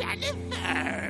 Jennifer.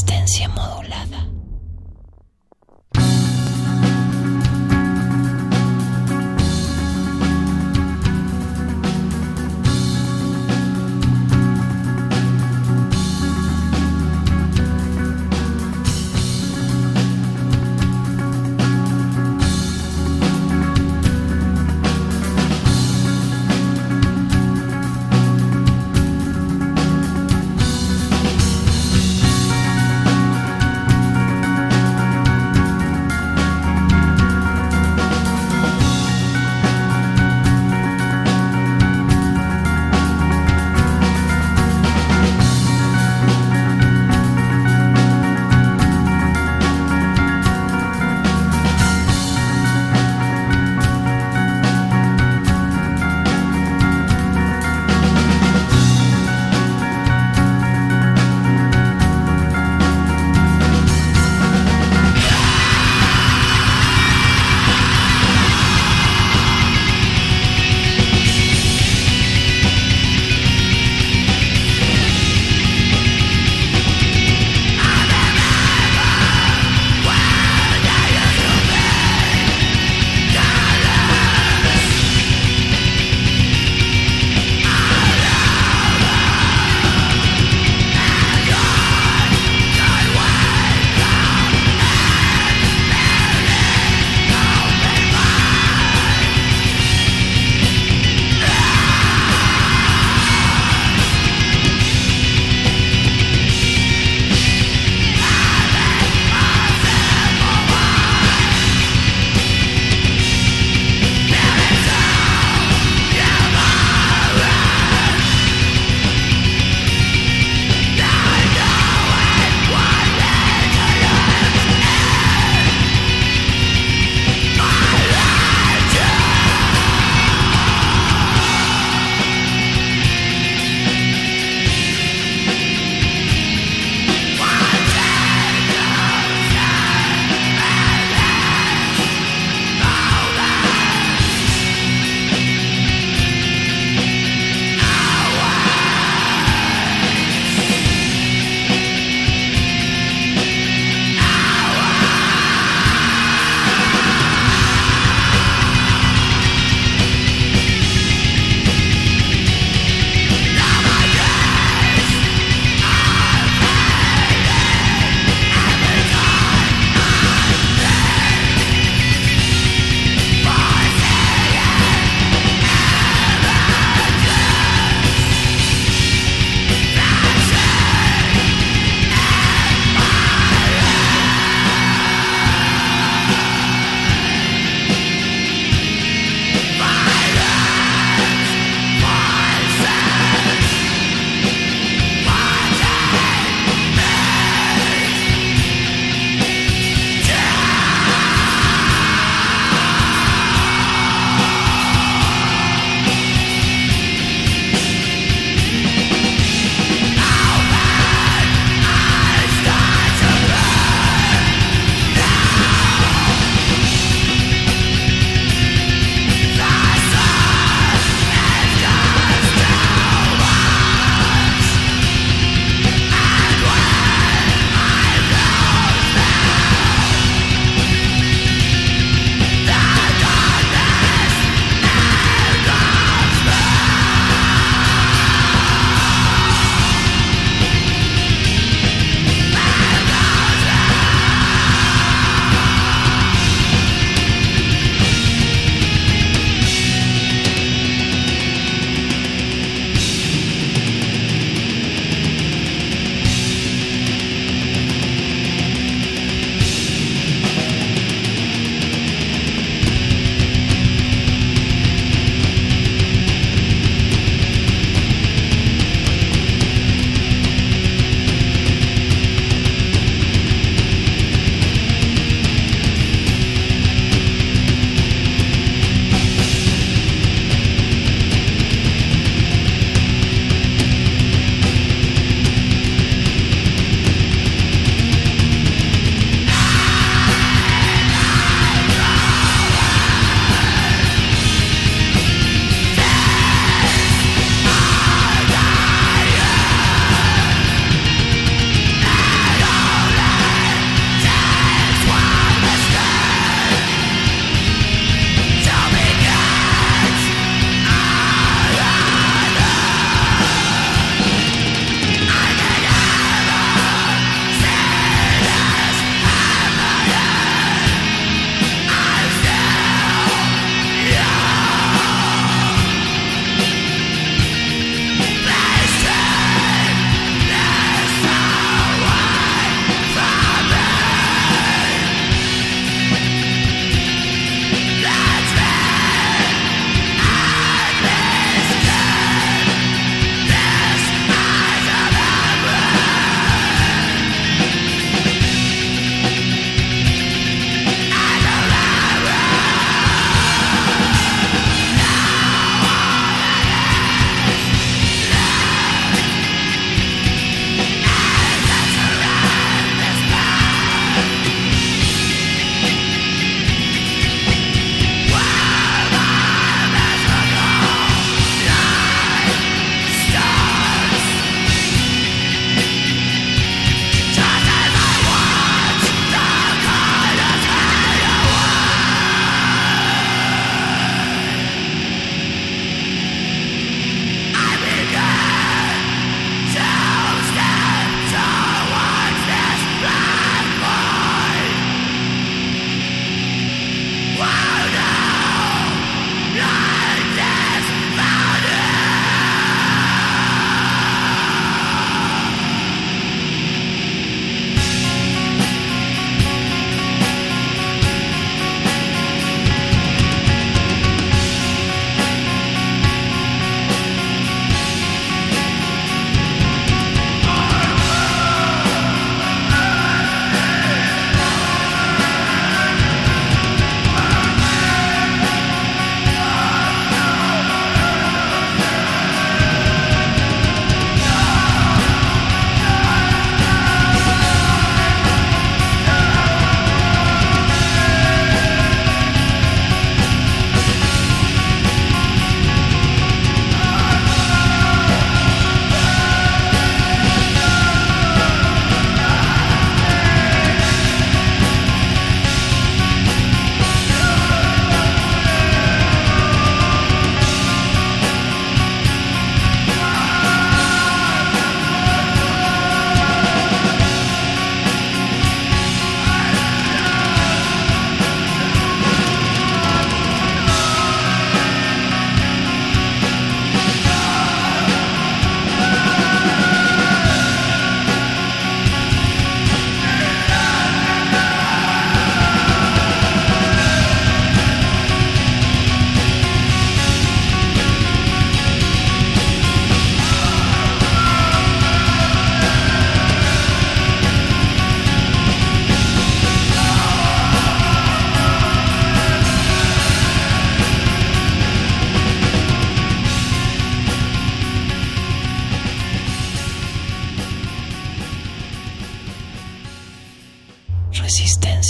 Resistencia modulada.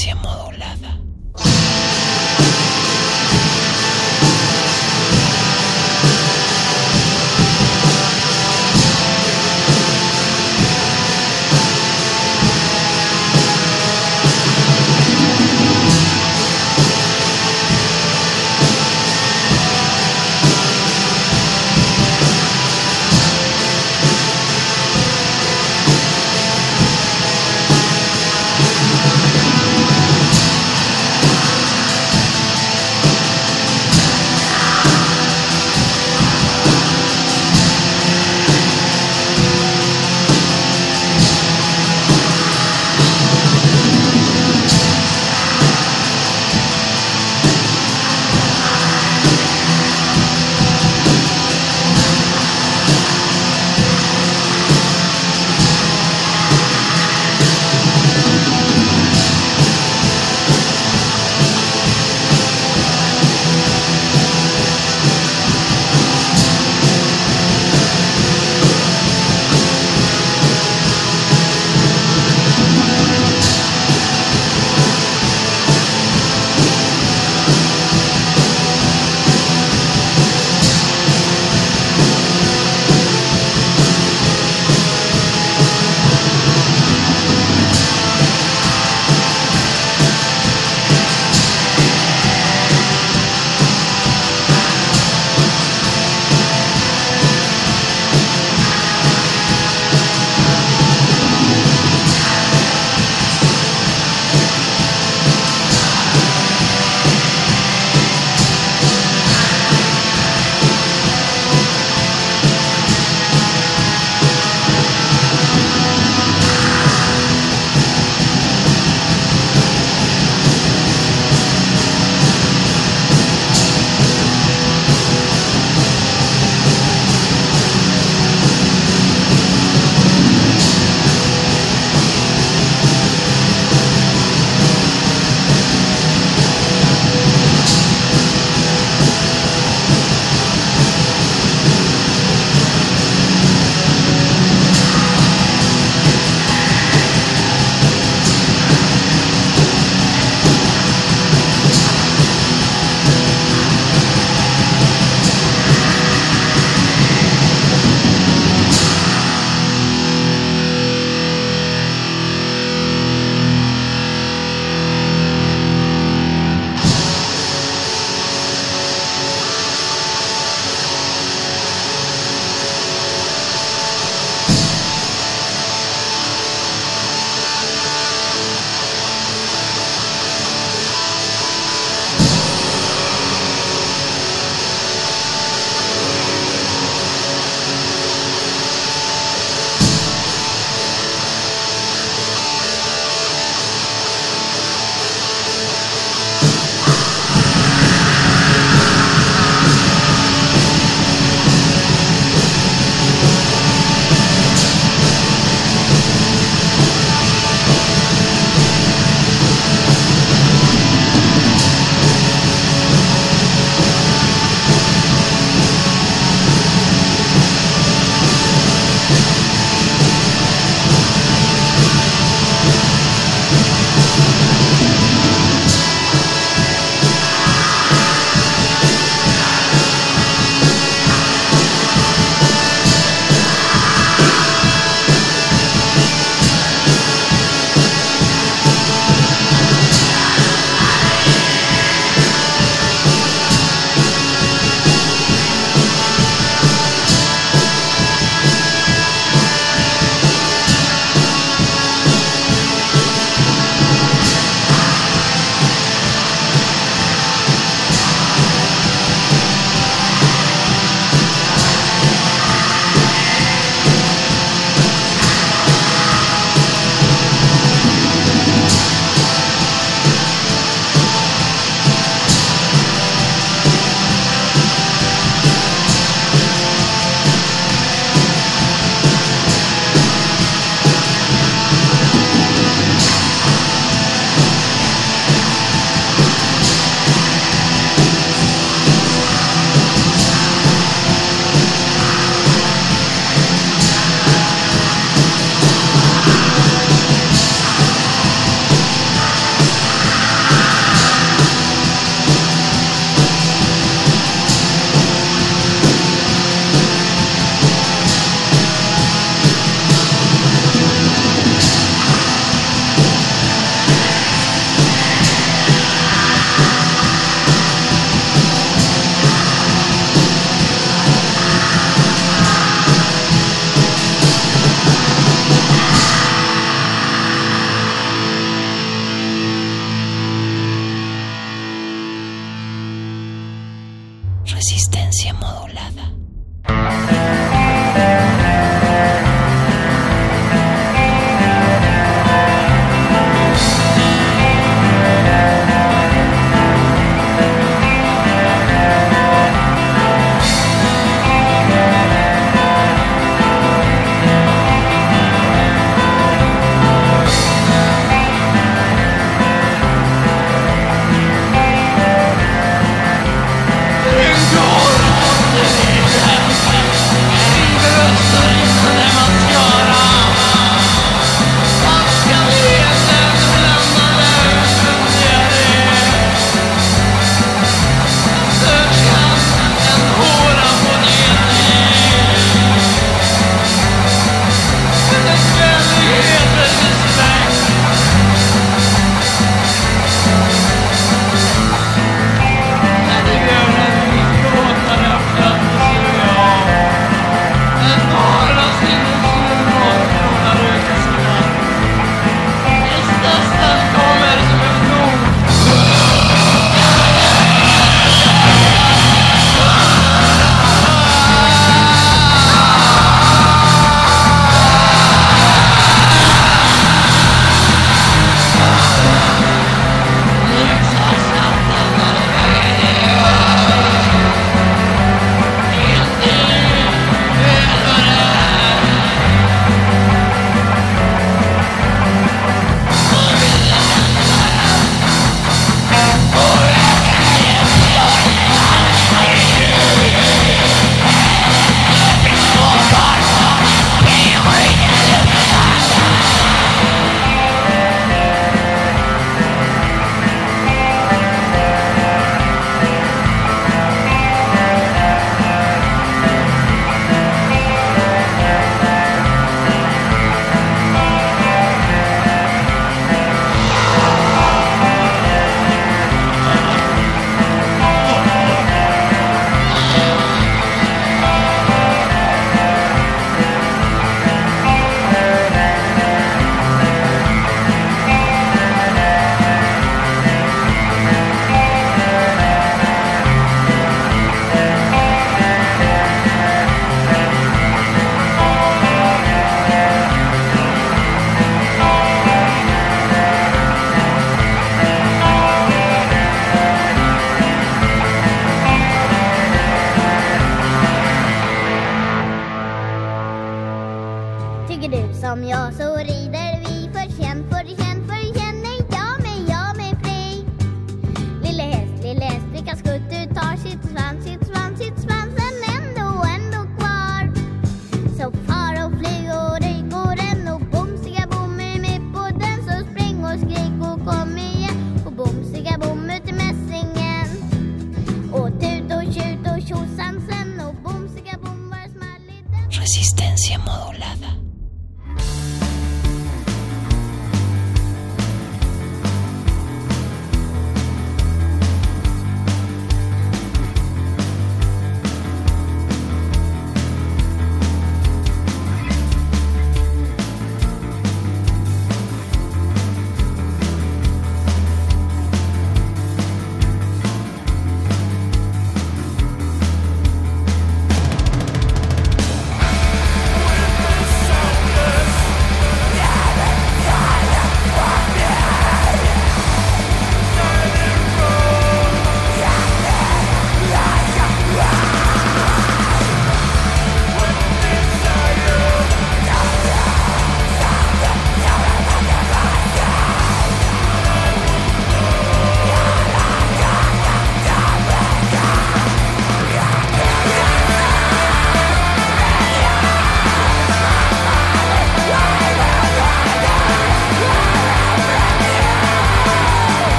Resistencia